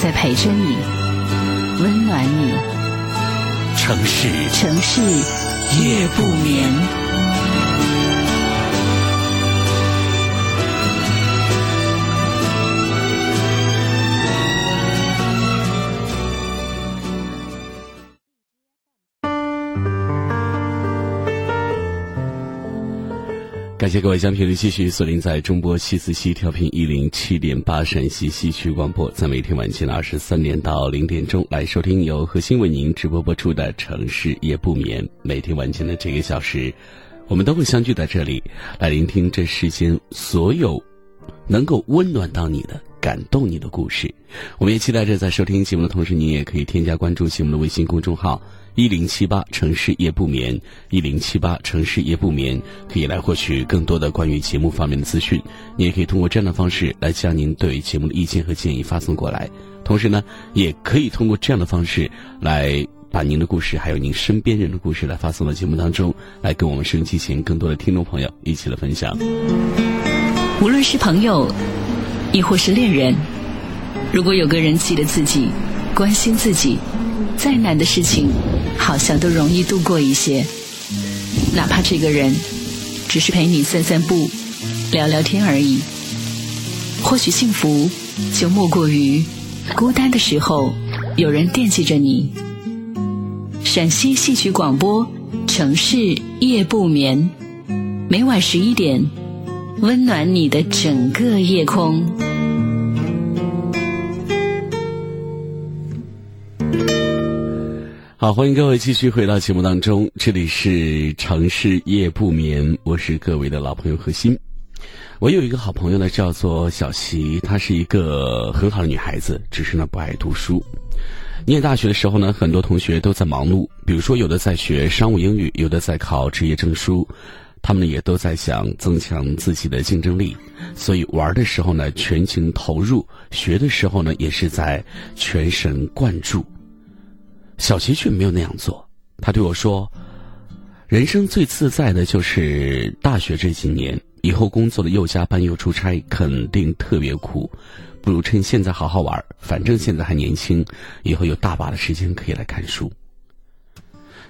在陪着你，温暖你。城市，城市夜不眠。感谢各位将频率继续锁定在中波七四七调频一零七点八陕西西区广播，在每天晚间的二十三点到零点钟来收听由核心为您直播播出的城市夜不眠。每天晚间的这个小时，我们都会相聚在这里，来聆听这世间所有能够温暖到你的、感动你的故事。我们也期待着在收听节目的同时，您也可以添加关注节目的微信公众号。一零七八城市夜不眠，一零七八城市夜不眠，可以来获取更多的关于节目方面的资讯。你也可以通过这样的方式来将您对节目的意见和建议发送过来。同时呢，也可以通过这样的方式来把您的故事，还有您身边人的故事来发送到节目当中，来跟我们收音机前更多的听众朋友一起来分享。无论是朋友，亦或是恋人，如果有个人记得自己，关心自己。再难的事情，好像都容易度过一些。哪怕这个人只是陪你散散步、聊聊天而已。或许幸福就莫过于孤单的时候有人惦记着你。陕西戏曲广播，城市夜不眠，每晚十一点，温暖你的整个夜空。好，欢迎各位继续回到节目当中，这里是城市夜不眠，我是各位的老朋友何欣。我有一个好朋友呢，叫做小齐，她是一个很好的女孩子，只是呢不爱读书。念大学的时候呢，很多同学都在忙碌，比如说有的在学商务英语，有的在考职业证书，他们也都在想增强自己的竞争力，所以玩的时候呢全情投入，学的时候呢也是在全神贯注。小齐却没有那样做，他对我说：“人生最自在的就是大学这几年，以后工作了又加班又出差，肯定特别苦，不如趁现在好好玩，反正现在还年轻，以后有大把的时间可以来看书。”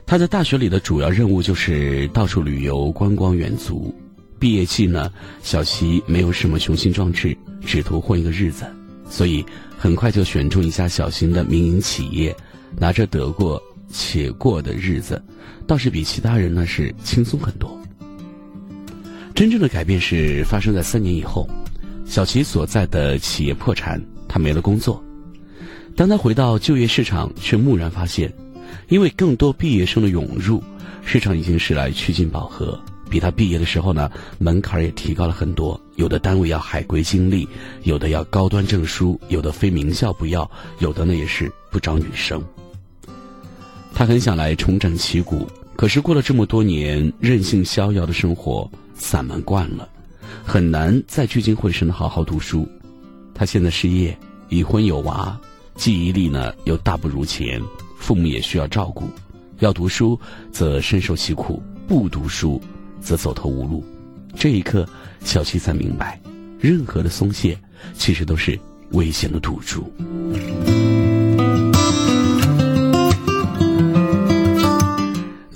他在大学里的主要任务就是到处旅游、观光远足。毕业季呢，小齐没有什么雄心壮志，只图混一个日子，所以很快就选中一家小型的民营企业。拿着得过且过的日子，倒是比其他人呢是轻松很多。真正的改变是发生在三年以后，小齐所在的企业破产，他没了工作。当他回到就业市场，却蓦然发现，因为更多毕业生的涌入，市场已经是来趋近饱和。比他毕业的时候呢，门槛也提高了很多。有的单位要海归经历，有的要高端证书，有的非名校不要，有的呢也是不招女生。他很想来重整旗鼓，可是过了这么多年任性逍遥的生活，散漫惯了，很难再聚精会神的好好读书。他现在失业，已婚有娃，记忆力呢又大不如前，父母也需要照顾，要读书则深受其苦，不读书。则走投无路，这一刻，小七才明白，任何的松懈，其实都是危险的赌注。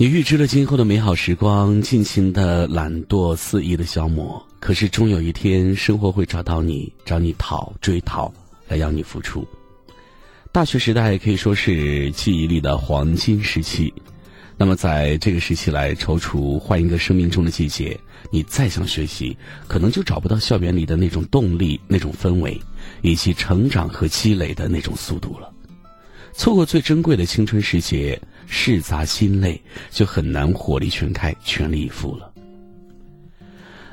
你预知了今后的美好时光，尽情的懒惰肆意的消磨，可是终有一天，生活会找到你，找你讨追讨，来要你付出。大学时代可以说是记忆里的黄金时期。那么，在这个时期来踌躇换一个生命中的季节，你再想学习，可能就找不到校园里的那种动力、那种氛围，以及成长和积累的那种速度了。错过最珍贵的青春时节，事杂心累，就很难火力全开、全力以赴了。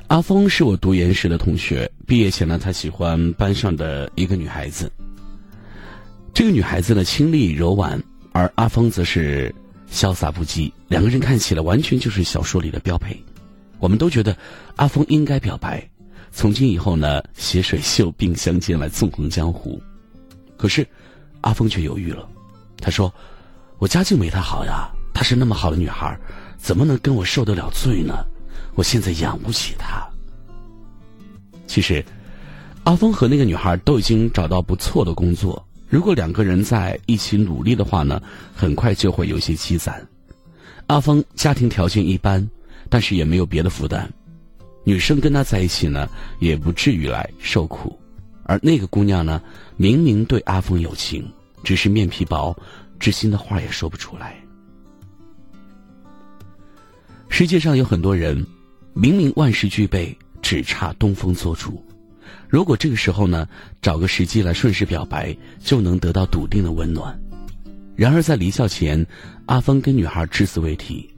阿峰是我读研时的同学，毕业前呢，他喜欢班上的一个女孩子。这个女孩子呢，清丽柔婉，而阿峰则是潇洒不羁。两个人看起来完全就是小说里的标配。我们都觉得阿峰应该表白，从今以后呢，携水袖并相间来纵横江湖。可是阿峰却犹豫了，他说：“我家境没她好呀，她是那么好的女孩，怎么能跟我受得了罪呢？我现在养不起她。”其实，阿峰和那个女孩都已经找到不错的工作。如果两个人在一起努力的话呢，很快就会有些积攒。阿峰家庭条件一般，但是也没有别的负担，女生跟他在一起呢，也不至于来受苦。而那个姑娘呢，明明对阿峰有情，只是面皮薄，知心的话也说不出来。世界上有很多人，明明万事俱备，只差东风做主。如果这个时候呢，找个时机来顺势表白，就能得到笃定的温暖。然而在离校前，阿峰跟女孩只字未提。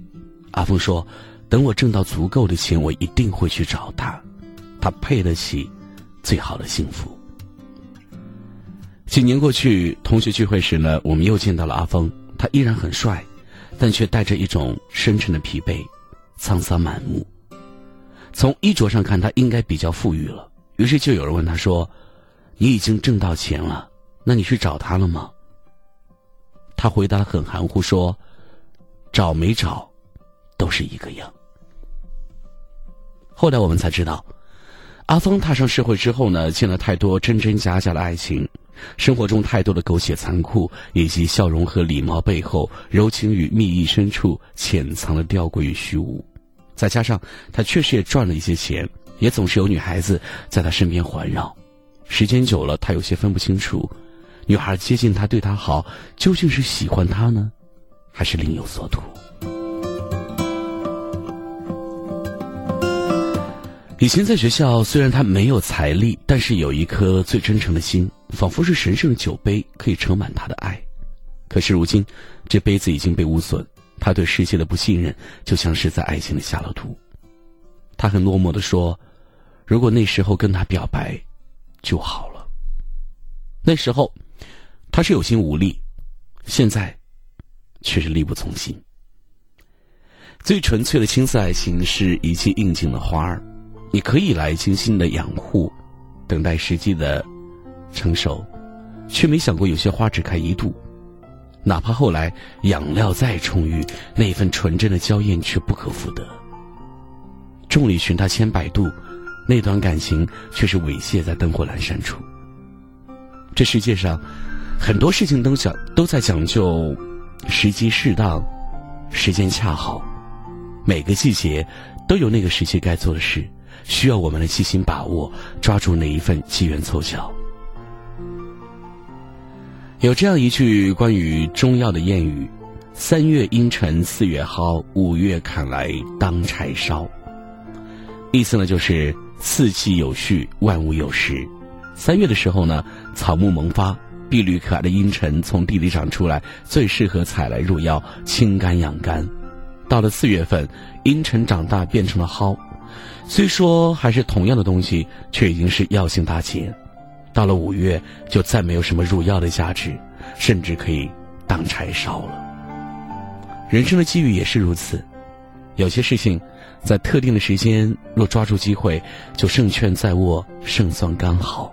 阿峰说：“等我挣到足够的钱，我一定会去找她，她配得起最好的幸福。”几年过去，同学聚会时呢，我们又见到了阿峰。他依然很帅，但却带着一种深沉的疲惫，沧桑满目。从衣着上看，他应该比较富裕了。于是就有人问他说：“你已经挣到钱了，那你去找他了吗？”他回答的很含糊说：“找没找，都是一个样。”后来我们才知道，阿峰踏上社会之后呢，见了太多真真假假的爱情，生活中太多的狗血残酷，以及笑容和礼貌背后柔情与蜜意深处潜藏的吊诡与虚无。再加上他确实也赚了一些钱。也总是有女孩子在他身边环绕，时间久了，他有些分不清楚，女孩接近他、对他好，究竟是喜欢他呢，还是另有所图？以前在学校，虽然他没有财力，但是有一颗最真诚的心，仿佛是神圣的酒杯，可以盛满他的爱。可是如今，这杯子已经被污损，他对世界的不信任，就像是在爱情里下了毒。他很落寞的说。如果那时候跟他表白，就好了。那时候，他是有心无力，现在，却是力不从心。最纯粹的青涩爱情是一季应景的花儿，你可以来精心的养护，等待时机的成熟，却没想过有些花只开一度，哪怕后来养料再充裕，那份纯真的娇艳却不可复得。众里寻他千百度。那段感情却是猥亵在灯火阑珊处。这世界上，很多事情都讲都在讲究时机适当，时间恰好，每个季节都有那个时期该做的事，需要我们的细心把握，抓住那一份机缘凑巧。有这样一句关于中药的谚语：“三月阴沉四月蒿，五月砍来当柴烧。”意思呢就是。四季有序，万物有时。三月的时候呢，草木萌发，碧绿可爱的阴沉从地里长出来，最适合采来入药，清肝养肝。到了四月份，阴沉长大变成了蒿，虽说还是同样的东西，却已经是药性大减。到了五月，就再没有什么入药的价值，甚至可以当柴烧了。人生的机遇也是如此，有些事情。在特定的时间，若抓住机会，就胜券在握，胜算刚好；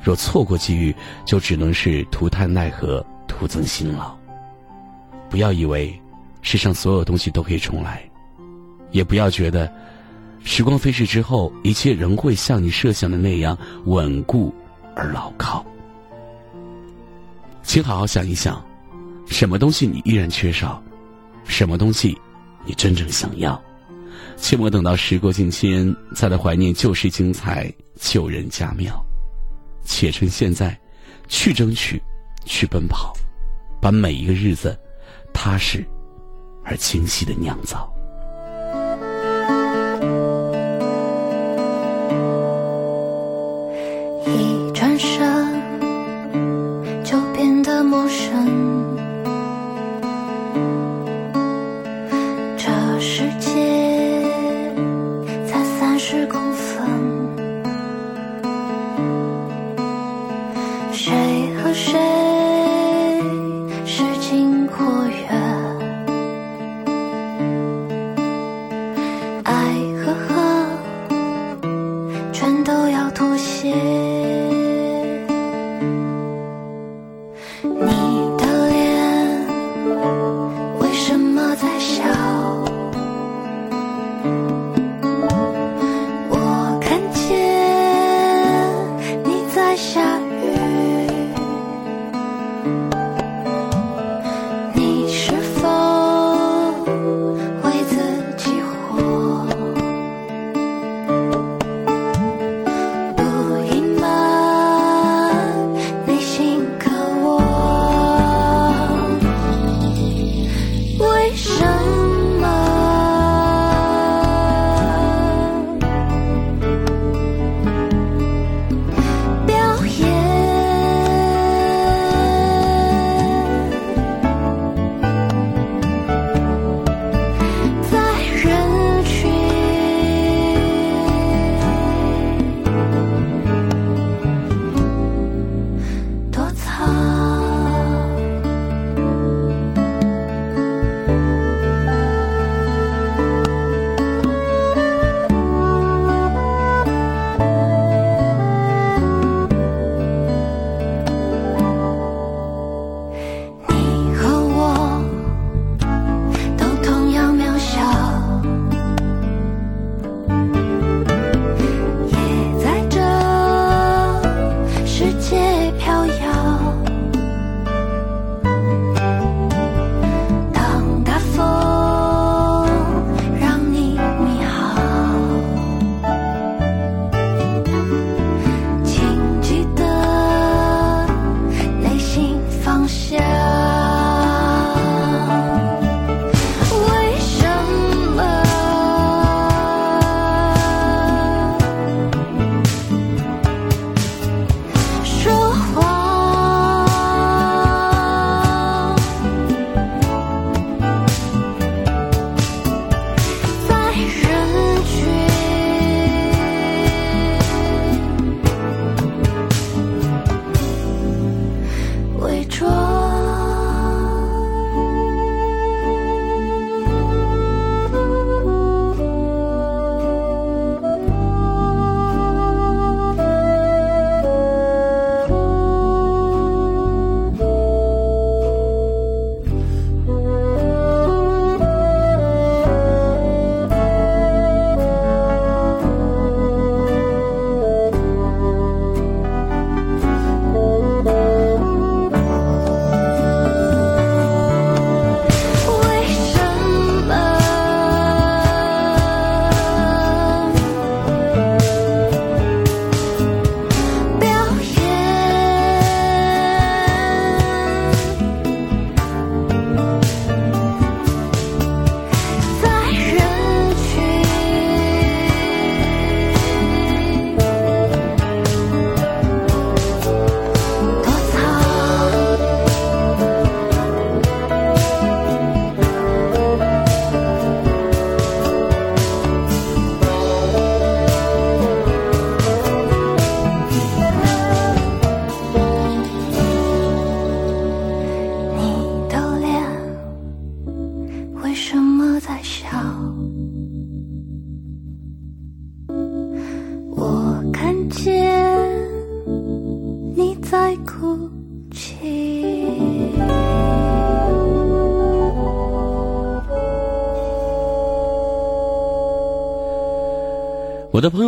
若错过机遇，就只能是徒叹奈何，徒增辛劳。不要以为世上所有东西都可以重来，也不要觉得时光飞逝之后，一切仍会像你设想的那样稳固而牢靠。请好好想一想，什么东西你依然缺少，什么东西你真正想要。切莫等到时过境迁，再来怀念旧时精彩、旧人佳妙。且趁现在，去争取，去奔跑，把每一个日子踏实而清晰的酿造。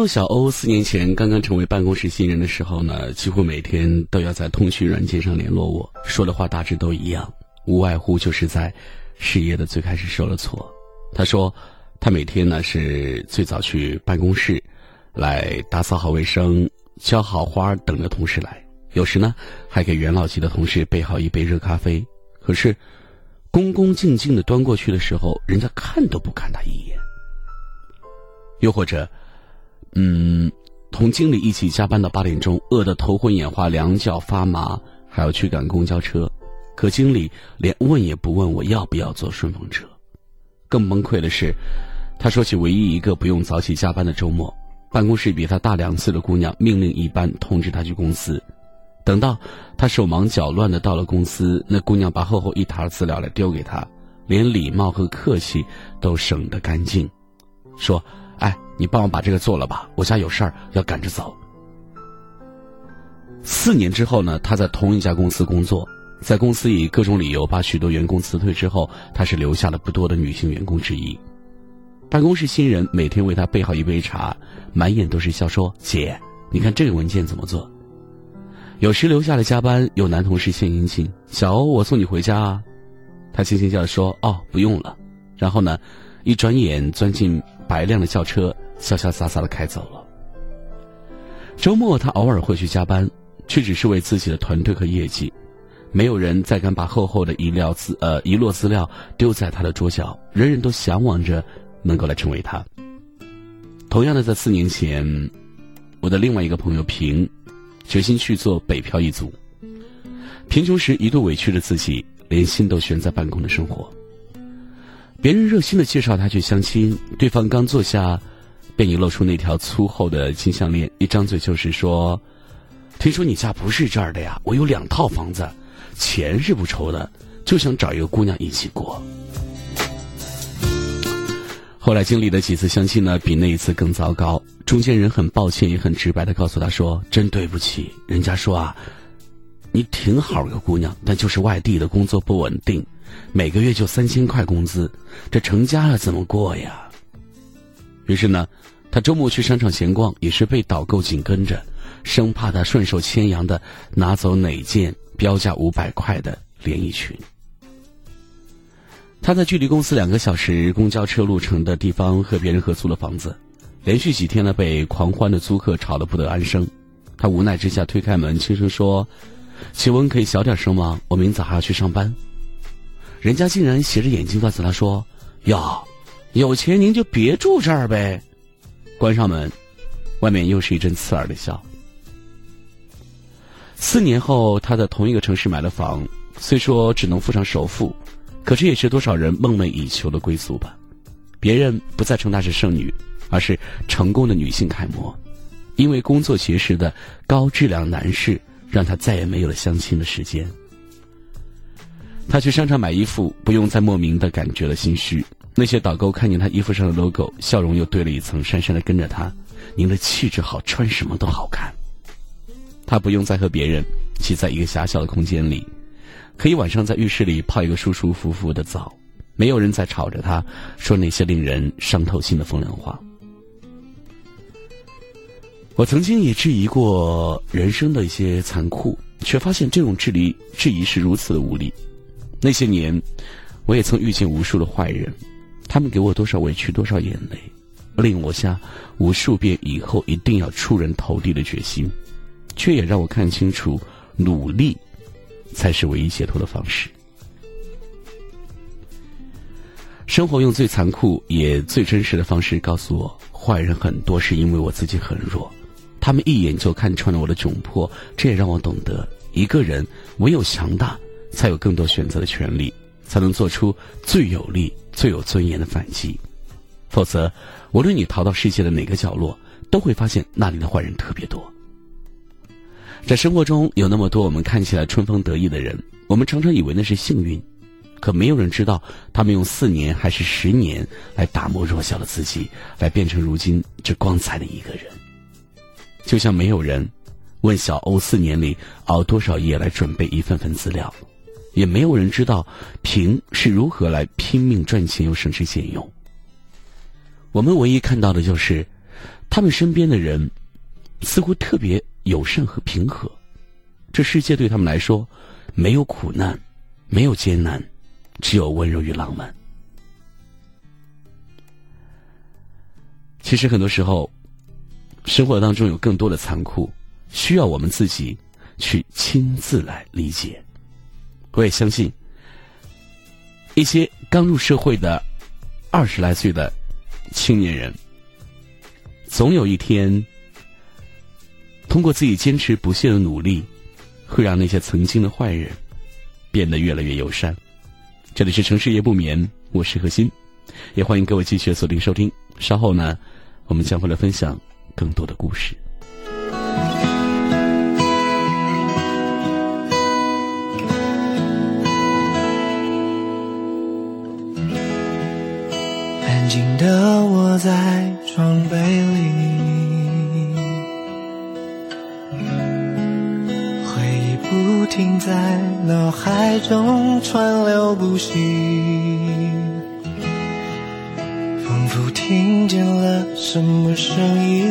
小欧四年前刚刚成为办公室新人的时候呢，几乎每天都要在通讯软件上联络我，说的话大致都一样，无外乎就是在事业的最开始受了挫。他说，他每天呢是最早去办公室，来打扫好卫生、浇好花，等着同事来。有时呢，还给元老级的同事备好一杯热咖啡。可是，恭恭敬敬的端过去的时候，人家看都不看他一眼。又或者。嗯，同经理一起加班到八点钟，饿得头昏眼花，两脚发麻，还要去赶公交车。可经理连问也不问我要不要坐顺风车。更崩溃的是，他说起唯一一个不用早起加班的周末，办公室比他大两岁的姑娘命令一般通知他去公司。等到他手忙脚乱的到了公司，那姑娘把厚厚一沓资料来丢给他，连礼貌和客气都省得干净，说。哎，你帮我把这个做了吧，我家有事儿要赶着走。四年之后呢，他在同一家公司工作，在公司以各种理由把许多员工辞退之后，他是留下了不多的女性员工之一。办公室新人每天为他备好一杯茶，满眼都是笑，说：“姐，你看这个文件怎么做？”有时留下来加班，有男同事献殷勤：“小欧，我送你回家啊。”他轻轻笑说：“哦，不用了。”然后呢，一转眼钻进。白亮的轿车潇潇洒洒的开走了。周末他偶尔会去加班，却只是为自己的团队和业绩。没有人再敢把厚厚的一料资呃遗落资料丢在他的桌角，人人都向往着能够来成为他。同样的，在四年前，我的另外一个朋友平，决心去做北漂一族。贫穷时一度委屈着自己，连心都悬在半空的生活。别人热心的介绍他去相亲，对方刚坐下，便已露出那条粗厚的金项链，一张嘴就是说：“听说你家不是这儿的呀？我有两套房子，钱是不愁的，就想找一个姑娘一起过。”后来经历了几次相亲呢，比那一次更糟糕。中间人很抱歉，也很直白的告诉他说：“真对不起，人家说啊，你挺好个姑娘，但就是外地的工作不稳定。”每个月就三千块工资，这成家了怎么过呀？于是呢，他周末去商场闲逛，也是被导购紧跟着，生怕他顺手牵羊的拿走哪件标价五百块的连衣裙。他在距离公司两个小时公交车路程的地方和别人合租了房子，连续几天呢被狂欢的租客吵得不得安生。他无奈之下推开门，轻声说：“请问可以小点声吗？我明早还要去上班。”人家竟然斜着眼睛告诉他说：“哟，有钱您就别住这儿呗。”关上门，外面又是一阵刺耳的笑。四年后，他在同一个城市买了房，虽说只能付上首付，可这也是多少人梦寐以求的归宿吧。别人不再称她是剩女，而是成功的女性楷模。因为工作结识的高质量男士，让他再也没有了相亲的时间。他去商场买衣服，不用再莫名的感觉了心虚。那些导购看见他衣服上的 logo，笑容又堆了一层，讪讪的跟着他：“您的气质好，穿什么都好看。”他不用再和别人挤在一个狭小的空间里，可以晚上在浴室里泡一个舒舒服服的澡，没有人再吵着他说那些令人伤透心的风凉话。我曾经也质疑过人生的一些残酷，却发现这种质疑质疑是如此的无力。那些年，我也曾遇见无数的坏人，他们给我多少委屈，多少眼泪，令我下无数遍以后一定要出人头地的决心，却也让我看清楚，努力才是唯一解脱的方式。生活用最残酷也最真实的方式告诉我，坏人很多是因为我自己很弱，他们一眼就看穿了我的窘迫，这也让我懂得，一个人唯有强大。才有更多选择的权利，才能做出最有力、最有尊严的反击。否则，无论你逃到世界的哪个角落，都会发现那里的坏人特别多。在生活中有那么多我们看起来春风得意的人，我们常常以为那是幸运，可没有人知道他们用四年还是十年来打磨弱小的自己，来变成如今这光彩的一个人。就像没有人问小欧四年里熬多少夜来准备一份份资料。也没有人知道平是如何来拼命赚钱又省吃俭用。我们唯一看到的就是他们身边的人似乎特别友善和平和。这世界对他们来说，没有苦难，没有艰难，只有温柔与浪漫。其实很多时候，生活当中有更多的残酷，需要我们自己去亲自来理解。我也相信，一些刚入社会的二十来岁的青年人，总有一天，通过自己坚持不懈的努力，会让那些曾经的坏人变得越来越友善。这里是城市夜不眠，我是何欣，也欢迎各位继续锁定收听。稍后呢。我们将会来分享更多的故事。安静的我在床被里，回忆不停在脑海中川流不息。了什么声音，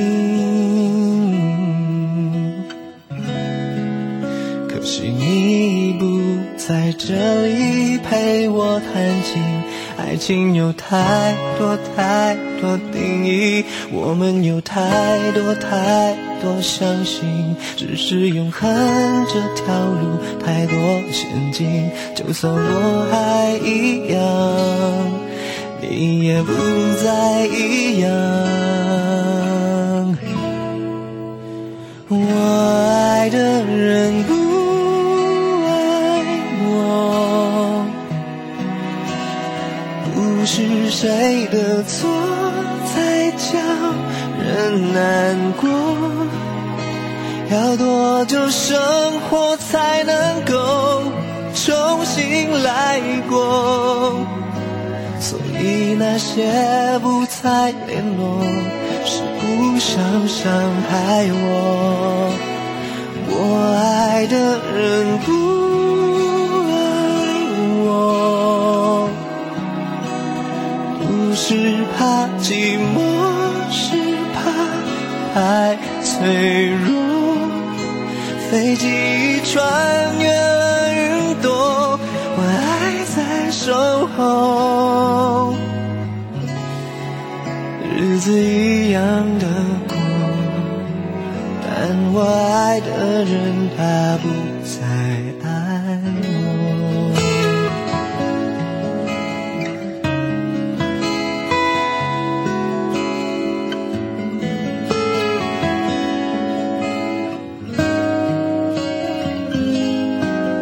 可惜你不在这里陪我谈情。爱情有太多太多定义，我们有太多太多相信，只是永恒这条路太多陷阱，就算我还一样。你也不再一样，我爱的人不爱我，不是谁的错才叫人难过，要多久生活才能够重新来过？你那些不再联络，是不想伤害我。我爱的人不爱我，不是怕寂寞，是怕太脆弱。飞机穿越我爱的人他不再爱我。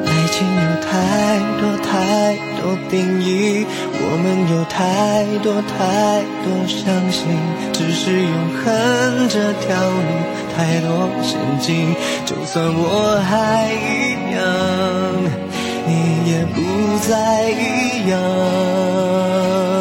爱情有太多太多定义。我们有太多太多相信，只是永恒这条路太多陷阱。就算我还一样，你也不再一样。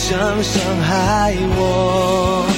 想伤害我。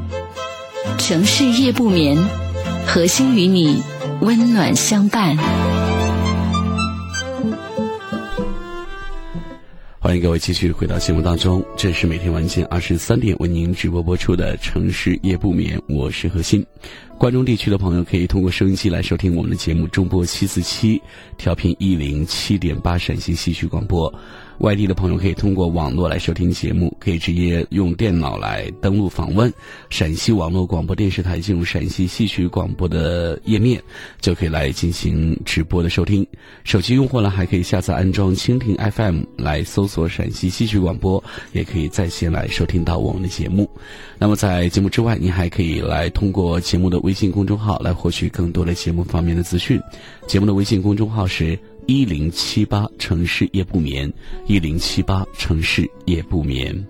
城市夜不眠，核心与你温暖相伴。欢迎各位继续回到节目当中，这是每天晚间二十三点为您直播播出的《城市夜不眠》，我是何心。关中地区的朋友可以通过收音机来收听我们的节目，中波七四七，调频一零七点八陕西戏曲广播。外地的朋友可以通过网络来收听节目，可以直接用电脑来登录访问陕西网络广播电视台，进入陕西戏曲广播的页面，就可以来进行直播的收听。手机用户呢，还可以下载安装蜻蜓 FM 来搜索陕西戏曲广播，也可以在线来收听到我们的节目。那么在节目之外，您还可以来通过节目的微信公众号来获取更多的节目方面的资讯。节目的微信公众号是。一零七八城市夜不眠，一零七八城市夜不眠。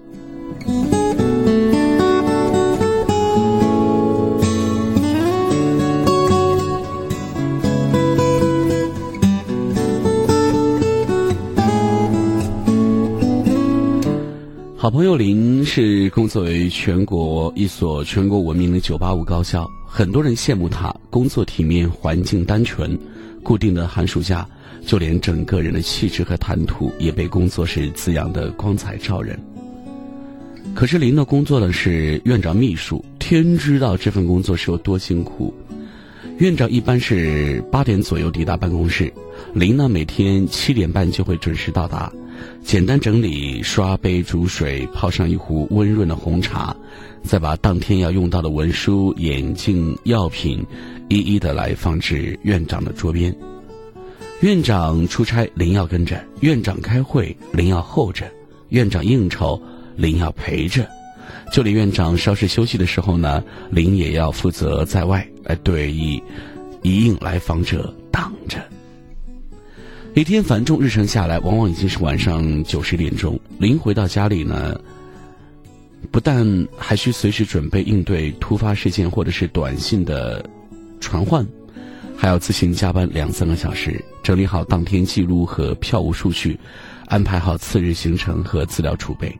好朋友林是工作于全国一所全国闻名的九八五高校，很多人羡慕他工作体面、环境单纯、固定的寒暑假。就连整个人的气质和谈吐也被工作室滋养的光彩照人。可是林的工作呢是院长秘书，天知道这份工作是有多辛苦。院长一般是八点左右抵达办公室，林呢每天七点半就会准时到达，简单整理、刷杯、煮水、泡上一壶温润的红茶，再把当天要用到的文书、眼镜、药品一一的来放置院长的桌边。院长出差，林要跟着；院长开会，林要候着；院长应酬，林要陪着。就连院长稍事休息的时候呢，林也要负责在外来对一一应来访者挡着。一天繁重日程下来，往往已经是晚上九十点钟。林回到家里呢，不但还需随时准备应对突发事件或者是短信的传唤。还要自行加班两三个小时，整理好当天记录和票务数据，安排好次日行程和资料储备。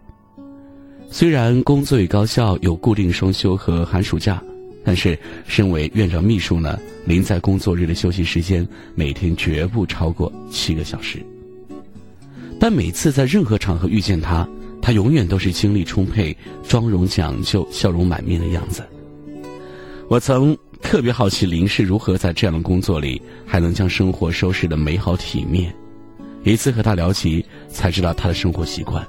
虽然工作与高校有固定双休和寒暑假，但是身为院长秘书呢，您在工作日的休息时间每天绝不超过七个小时。但每次在任何场合遇见他，他永远都是精力充沛、妆容讲究、笑容满面的样子。我曾。特别好奇林是如何在这样的工作里还能将生活收拾的美好体面。一次和他聊起，才知道他的生活习惯。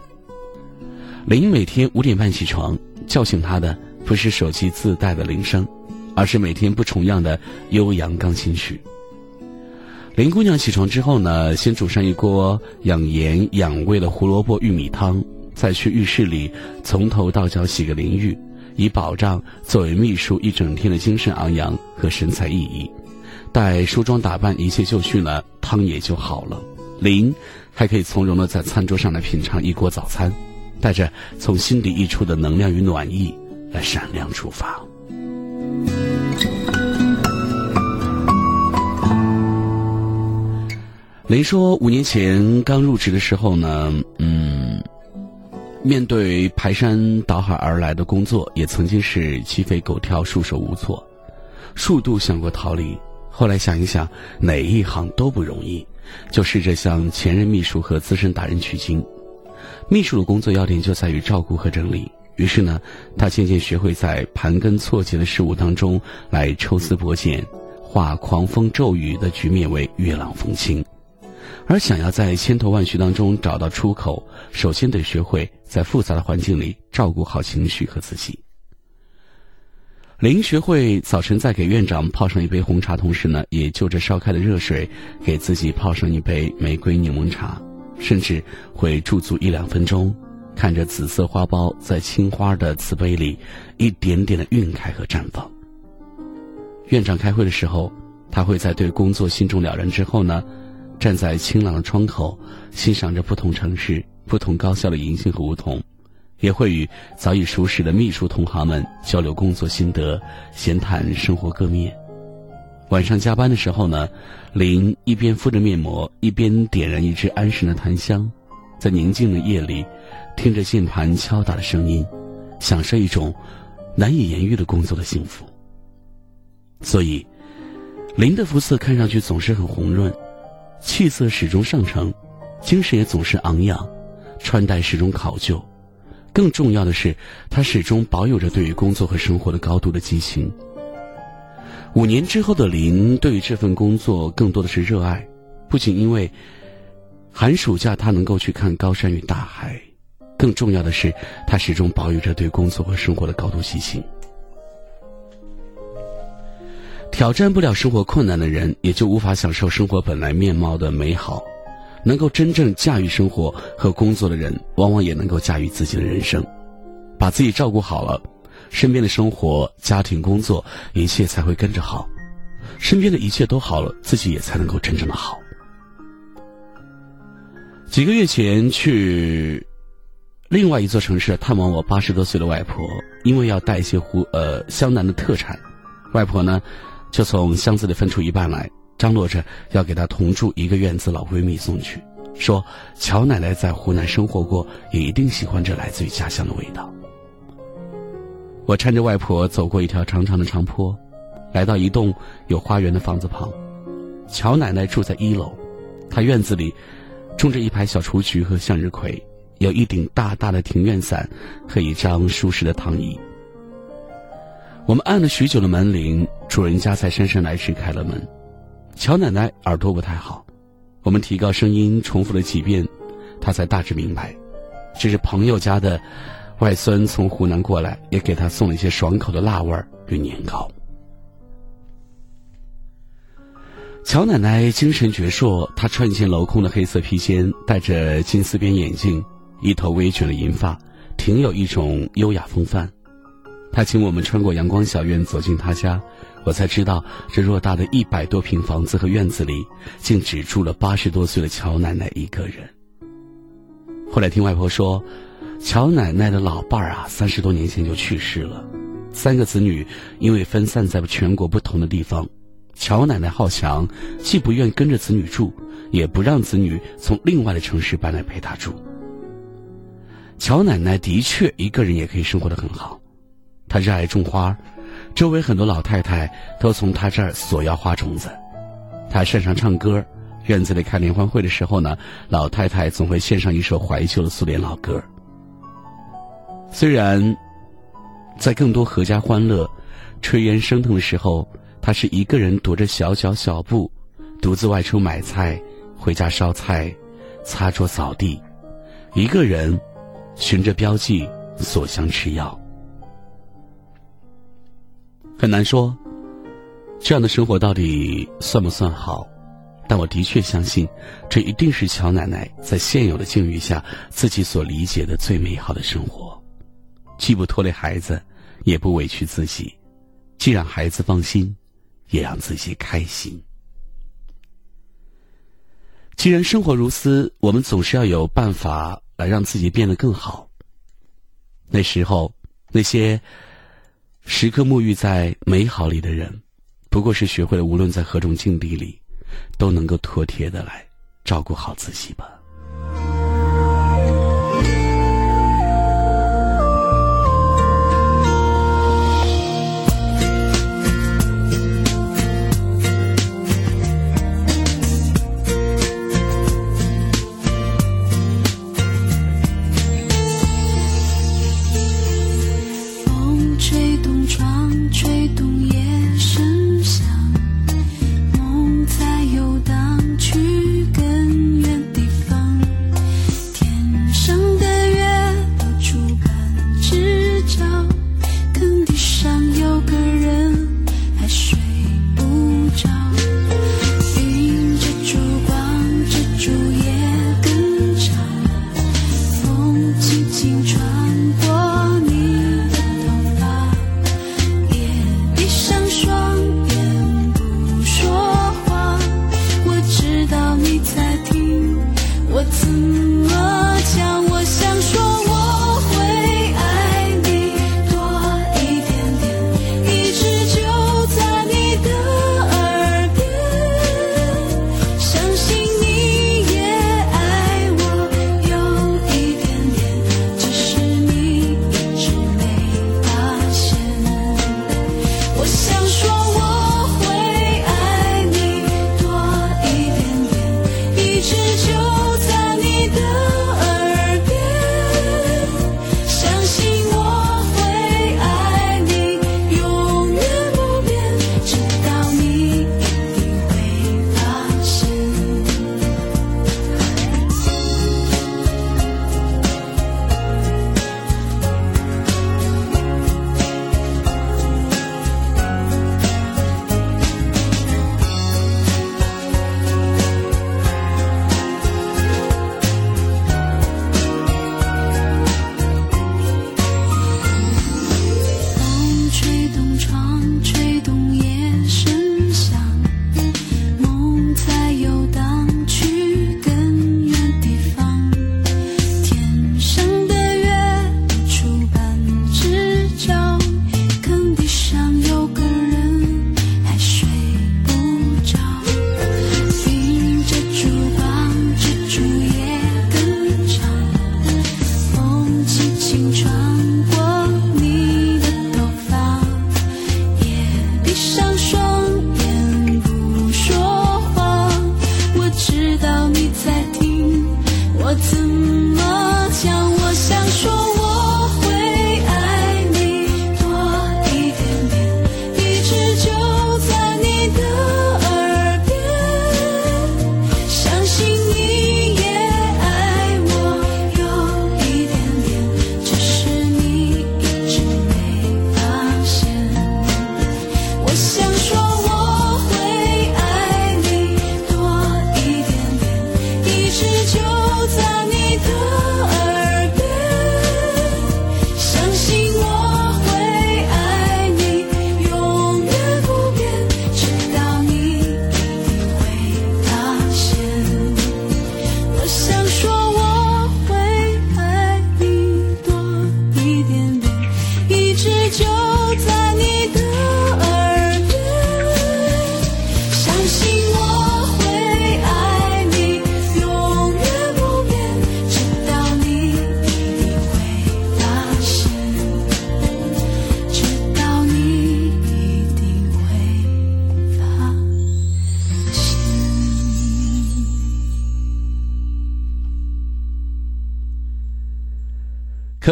林每天五点半起床，叫醒他的不是手机自带的铃声，而是每天不重样的悠扬钢琴曲。林姑娘起床之后呢，先煮上一锅养颜养胃的胡萝卜玉米汤，再去浴室里从头到脚洗个淋浴。以保障作为秘书一整天的精神昂扬和神采奕奕。待梳妆打扮一切就绪了，汤也就好了。林还可以从容的在餐桌上来品尝一锅早餐，带着从心底溢出的能量与暖意来闪亮出发。林说，五年前刚入职的时候呢，嗯。面对排山倒海而来的工作，也曾经是鸡飞狗跳、束手无措，数度想过逃离。后来想一想，哪一行都不容易，就试着向前任秘书和资深达人取经。秘书的工作要点就在于照顾和整理，于是呢，他渐渐学会在盘根错节的事物当中来抽丝剥茧，化狂风骤雨的局面为月朗风清。而想要在千头万绪当中找到出口，首先得学会在复杂的环境里照顾好情绪和自己。林学会早晨在给院长泡上一杯红茶，同时呢，也就着烧开的热水给自己泡上一杯玫瑰柠檬茶，甚至会驻足一两分钟，看着紫色花苞在青花的瓷杯里一点点的晕开和绽放。院长开会的时候。他会在对工作心中了然之后呢，站在清朗的窗口，欣赏着不同城市、不同高校的银杏和梧桐，也会与早已熟识的秘书同行们交流工作心得，闲谈生活各面。晚上加班的时候呢，林一边敷着面膜，一边点燃一支安神的檀香，在宁静的夜里，听着键盘敲打的声音，享受一种难以言喻的工作的幸福。所以。林的肤色看上去总是很红润，气色始终上乘，精神也总是昂扬，穿戴始终考究。更重要的是，他始终保有着对于工作和生活的高度的激情。五年之后的林，对于这份工作更多的是热爱，不仅因为寒暑假他能够去看高山与大海，更重要的是，他始终保有着对工作和生活的高度激情。挑战不了生活困难的人，也就无法享受生活本来面貌的美好。能够真正驾驭生活和工作的人，往往也能够驾驭自己的人生。把自己照顾好了，身边的生活、家庭、工作，一切才会跟着好。身边的一切都好了，自己也才能够真正的好。几个月前去另外一座城市探望我八十多岁的外婆，因为要带一些湖呃湘南的特产，外婆呢。就从箱子里分出一半来，张罗着要给她同住一个院子老闺蜜送去，说乔奶奶在湖南生活过，也一定喜欢这来自于家乡的味道。我搀着外婆走过一条长长的长坡，来到一栋有花园的房子旁。乔奶奶住在一楼，她院子里种着一排小雏菊和向日葵，有一顶大大的庭院伞和一张舒适的躺椅。我们按了许久的门铃，主人家才姗姗来迟开了门。乔奶奶耳朵不太好，我们提高声音重复了几遍，她才大致明白，这是朋友家的外孙从湖南过来，也给她送了一些爽口的辣味儿与年糕。乔奶奶精神矍铄，她穿一件镂空的黑色披肩，戴着金丝边眼镜，一头微卷的银发，挺有一种优雅风范。他请我们穿过阳光小院走进他家，我才知道这偌大的一百多平房子和院子里，竟只住了八十多岁的乔奶奶一个人。后来听外婆说，乔奶奶的老伴儿啊，三十多年前就去世了，三个子女因为分散在全国不同的地方，乔奶奶好强，既不愿跟着子女住，也不让子女从另外的城市搬来陪她住。乔奶奶的确一个人也可以生活的很好。他热爱种花，周围很多老太太都从他这儿索要花种子。他擅长唱歌，院子里开联欢会的时候呢，老太太总会献上一首怀旧的苏联老歌。虽然在更多阖家欢乐、炊烟升腾的时候，他是一个人踱着小脚小步，独自外出买菜、回家烧菜、擦桌扫地，一个人循着标记索香吃药。很难说，这样的生活到底算不算好？但我的确相信，这一定是乔奶奶在现有的境遇下自己所理解的最美好的生活，既不拖累孩子，也不委屈自己，既让孩子放心，也让自己开心。既然生活如斯，我们总是要有办法来让自己变得更好。那时候，那些。时刻沐浴在美好里的人，不过是学会了无论在何种境地里，都能够妥帖的来照顾好自己吧。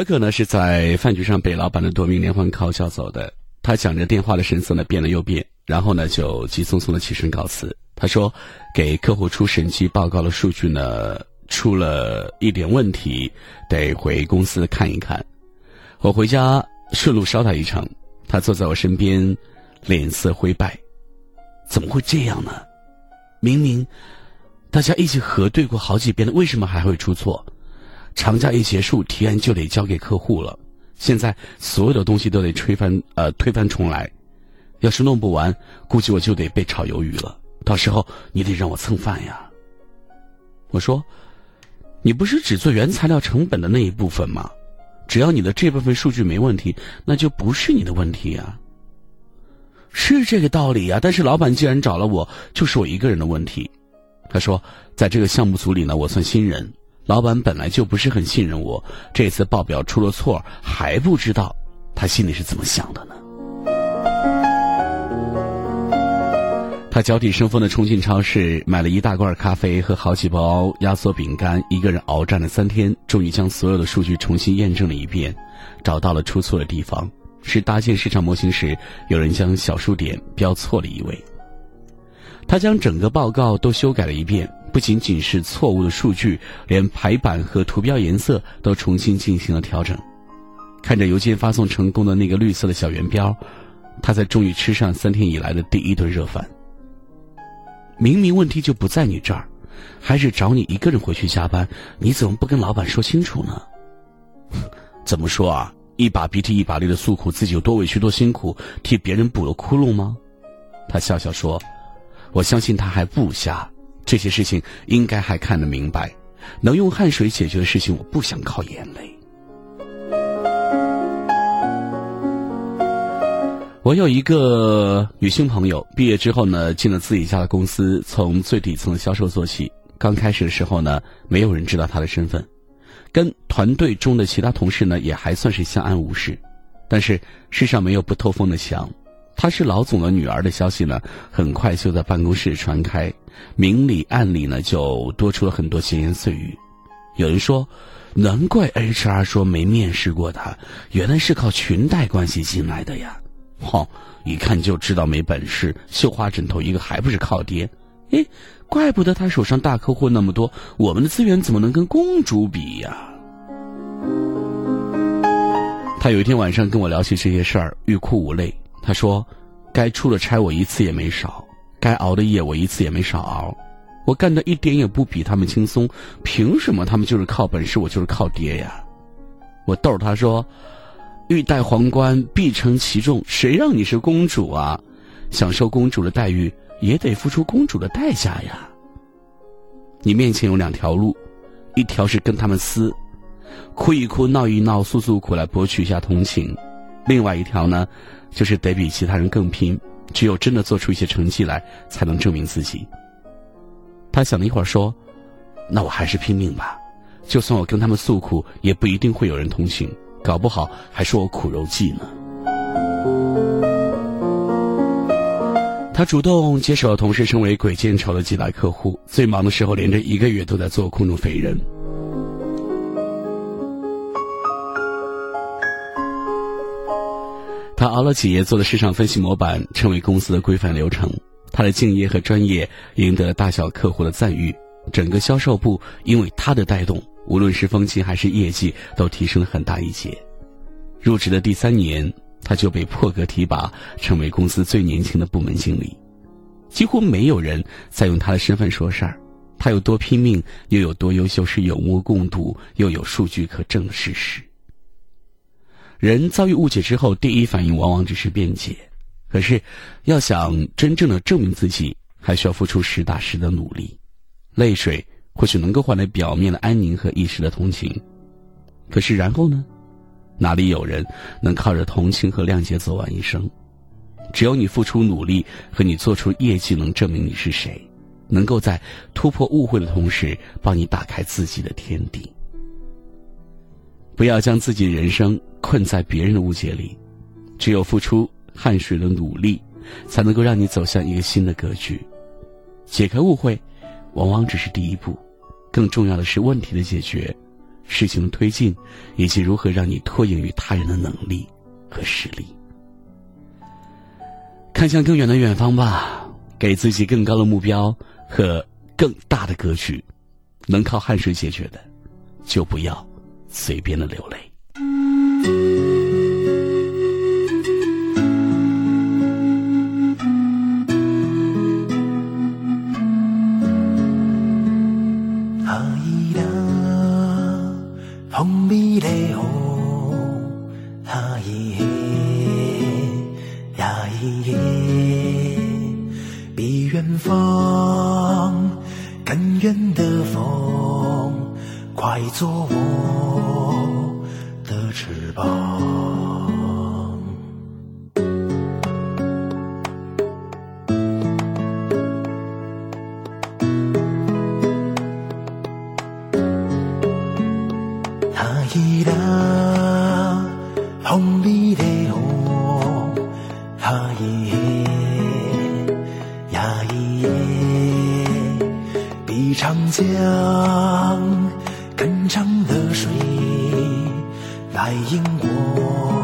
可可呢是在饭局上被老板的夺命连环 call 叫走的。他讲着电话的神色呢变了又变，然后呢就急匆匆的起身告辞。他说：“给客户出审计报告的数据呢出了一点问题，得回公司看一看。”我回家顺路捎他一程。他坐在我身边，脸色灰败。怎么会这样呢？明明大家一起核对过好几遍了，为什么还会出错？长假一结束，提案就得交给客户了。现在所有的东西都得推翻，呃，推翻重来。要是弄不完，估计我就得被炒鱿鱼了。到时候你得让我蹭饭呀。我说，你不是只做原材料成本的那一部分吗？只要你的这部分数据没问题，那就不是你的问题啊。是这个道理呀。但是老板既然找了我，就是我一个人的问题。他说，在这个项目组里呢，我算新人。老板本来就不是很信任我，这次报表出了错还不知道，他心里是怎么想的呢？他脚底生风的冲进超市，买了一大罐咖啡和好几包压缩饼干，一个人鏖战了三天，终于将所有的数据重新验证了一遍，找到了出错的地方，是搭建市场模型时有人将小数点标错了一位。他将整个报告都修改了一遍。不仅仅是错误的数据，连排版和图标颜色都重新进行了调整。看着邮件发送成功的那个绿色的小圆标，他才终于吃上三天以来的第一顿热饭。明明问题就不在你这儿，还是找你一个人回去加班，你怎么不跟老板说清楚呢？怎么说啊？一把鼻涕一把泪的诉苦自己有多委屈多辛苦，替别人补了窟窿吗？他笑笑说：“我相信他还不瞎。”这些事情应该还看得明白，能用汗水解决的事情，我不想靠眼泪。我有一个女性朋友，毕业之后呢，进了自己家的公司，从最底层的销售做起。刚开始的时候呢，没有人知道她的身份，跟团队中的其他同事呢，也还算是相安无事。但是世上没有不透风的墙。她是老总的女儿的消息呢，很快就在办公室传开，明里暗里呢就多出了很多闲言碎语。有人说，难怪 HR 说没面试过他，原来是靠裙带关系进来的呀！哦，一看就知道没本事，绣花枕头一个还不是靠爹？哎，怪不得他手上大客户那么多，我们的资源怎么能跟公主比呀？他有一天晚上跟我聊起这些事儿，欲哭无泪。他说：“该出的差我一次也没少，该熬的夜我一次也没少熬，我干的一点也不比他们轻松，凭什么他们就是靠本事，我就是靠爹呀？”我逗他说：“欲戴皇冠，必承其重，谁让你是公主啊？享受公主的待遇，也得付出公主的代价呀。你面前有两条路，一条是跟他们撕，哭一哭，闹一闹，诉诉苦来博取一下同情；另外一条呢？”就是得比其他人更拼，只有真的做出一些成绩来，才能证明自己。他想了一会儿，说：“那我还是拼命吧，就算我跟他们诉苦，也不一定会有人同情，搞不好还说我苦肉计呢。”他主动接手了同事称为“鬼见愁”的几大客户，最忙的时候连着一个月都在做空中飞人。他熬了几夜做的市场分析模板，成为公司的规范流程。他的敬业和专业赢得了大小客户的赞誉。整个销售部因为他的带动，无论是风气还是业绩，都提升了很大一截。入职的第三年，他就被破格提拔，成为公司最年轻的部门经理。几乎没有人再用他的身份说事儿。他有多拼命，又有多优秀，是有目共睹，又有数据可证的事实。人遭遇误解之后，第一反应往往只是辩解，可是，要想真正的证明自己，还需要付出实打实的努力。泪水或许能够换来表面的安宁和一时的同情，可是然后呢？哪里有人能靠着同情和谅解走完一生？只有你付出努力和你做出业绩，能证明你是谁，能够在突破误会的同时，帮你打开自己的天地。不要将自己人生困在别人的误解里，只有付出汗水的努力，才能够让你走向一个新的格局。解开误会，往往只是第一步，更重要的是问题的解决，事情的推进，以及如何让你脱颖于他人的能力和实力。看向更远的远方吧，给自己更高的目标和更大的格局。能靠汗水解决的，就不要随便的流泪。爱因果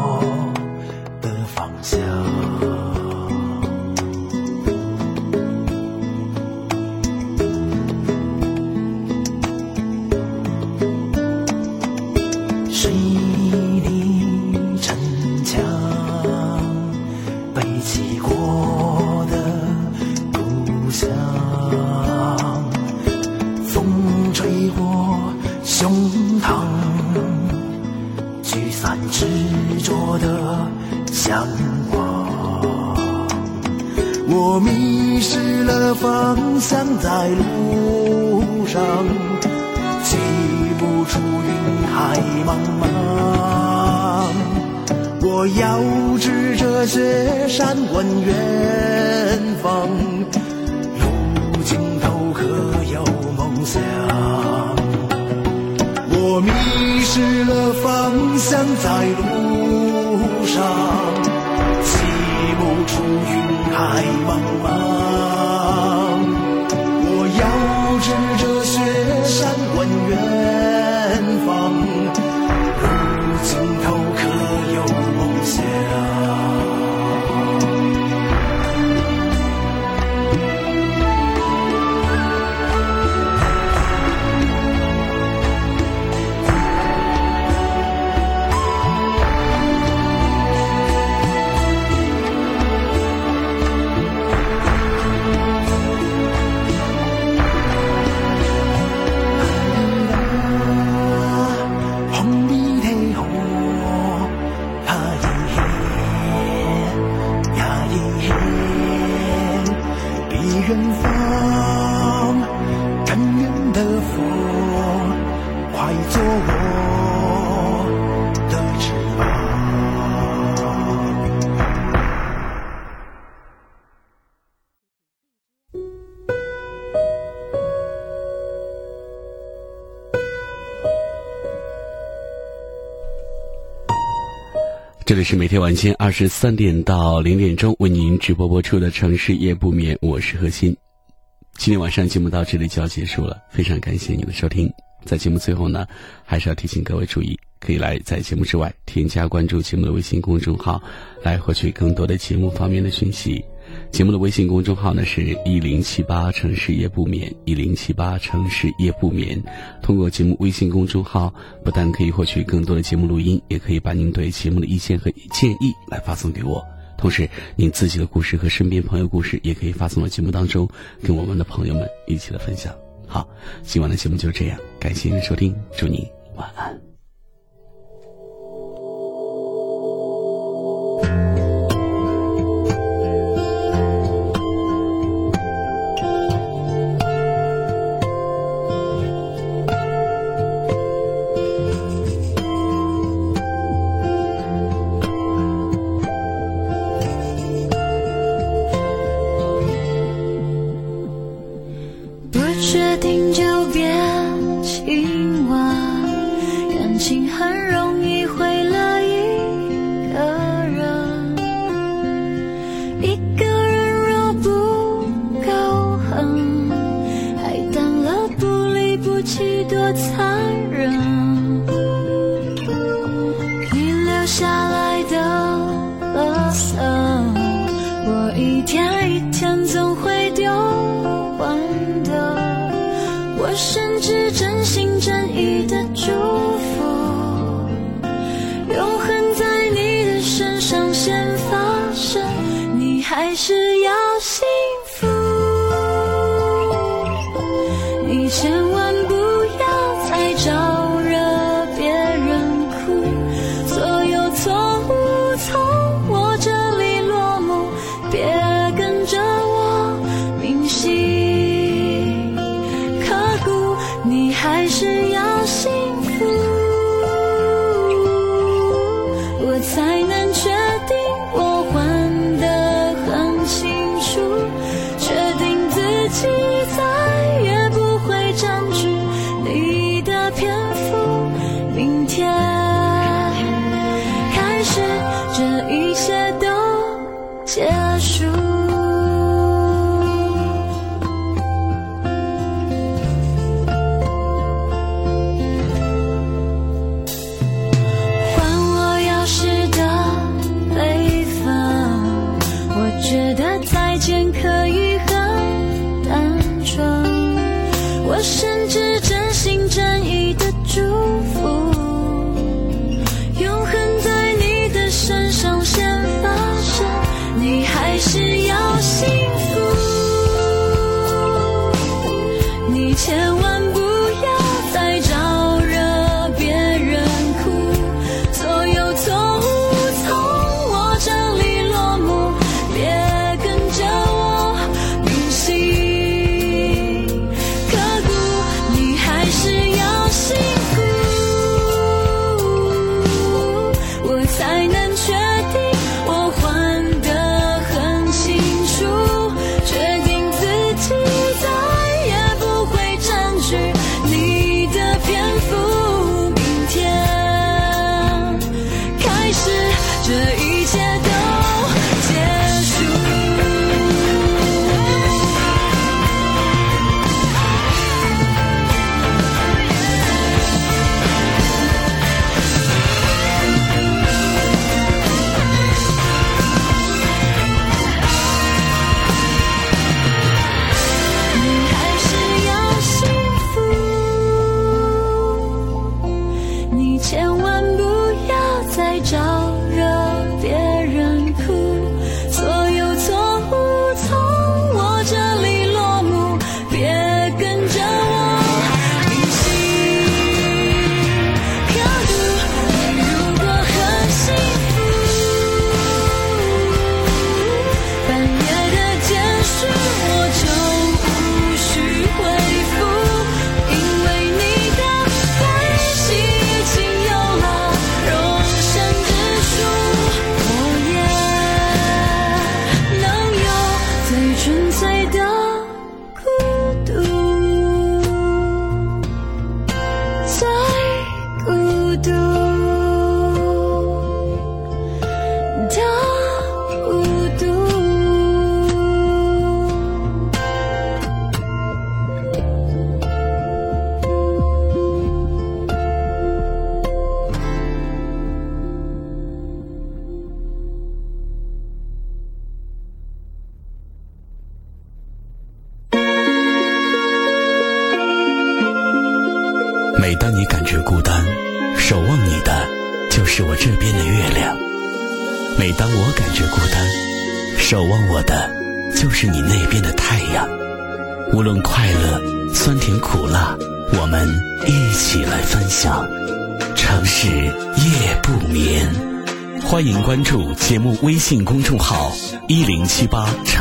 是每天晚间二十三点到零点钟为您直播播出的城市夜不眠，我是何鑫。今天晚上节目到这里就要结束了，非常感谢您的收听。在节目最后呢，还是要提醒各位注意，可以来在节目之外添加关注节目的微信公众号，来获取更多的节目方面的讯息。节目的微信公众号呢是一零七八城市夜不眠，一零七八城市夜不眠。通过节目微信公众号，不但可以获取更多的节目录音，也可以把您对节目的意见和建议来发送给我。同时，您自己的故事和身边朋友故事，也可以发送到节目当中，跟我们的朋友们一起来分享。好，今晚的节目就这样，感谢您的收听，祝您晚安。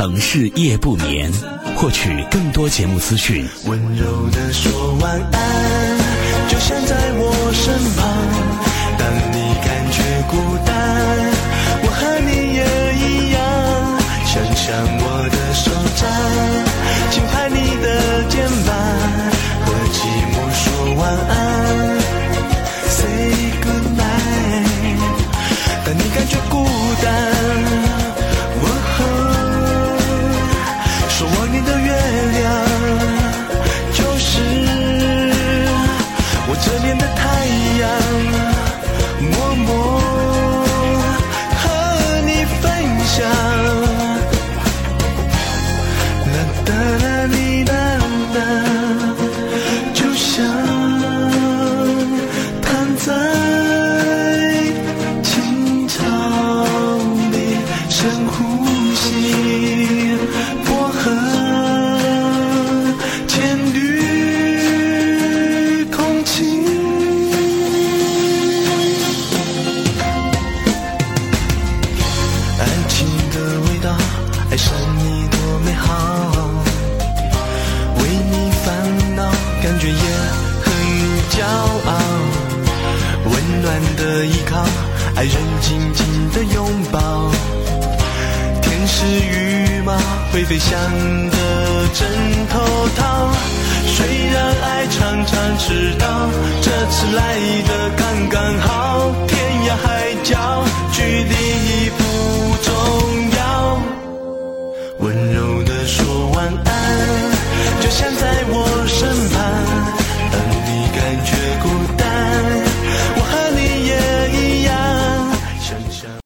城市夜不眠，获取更多节目资讯。温柔的说晚安，就像在我身旁。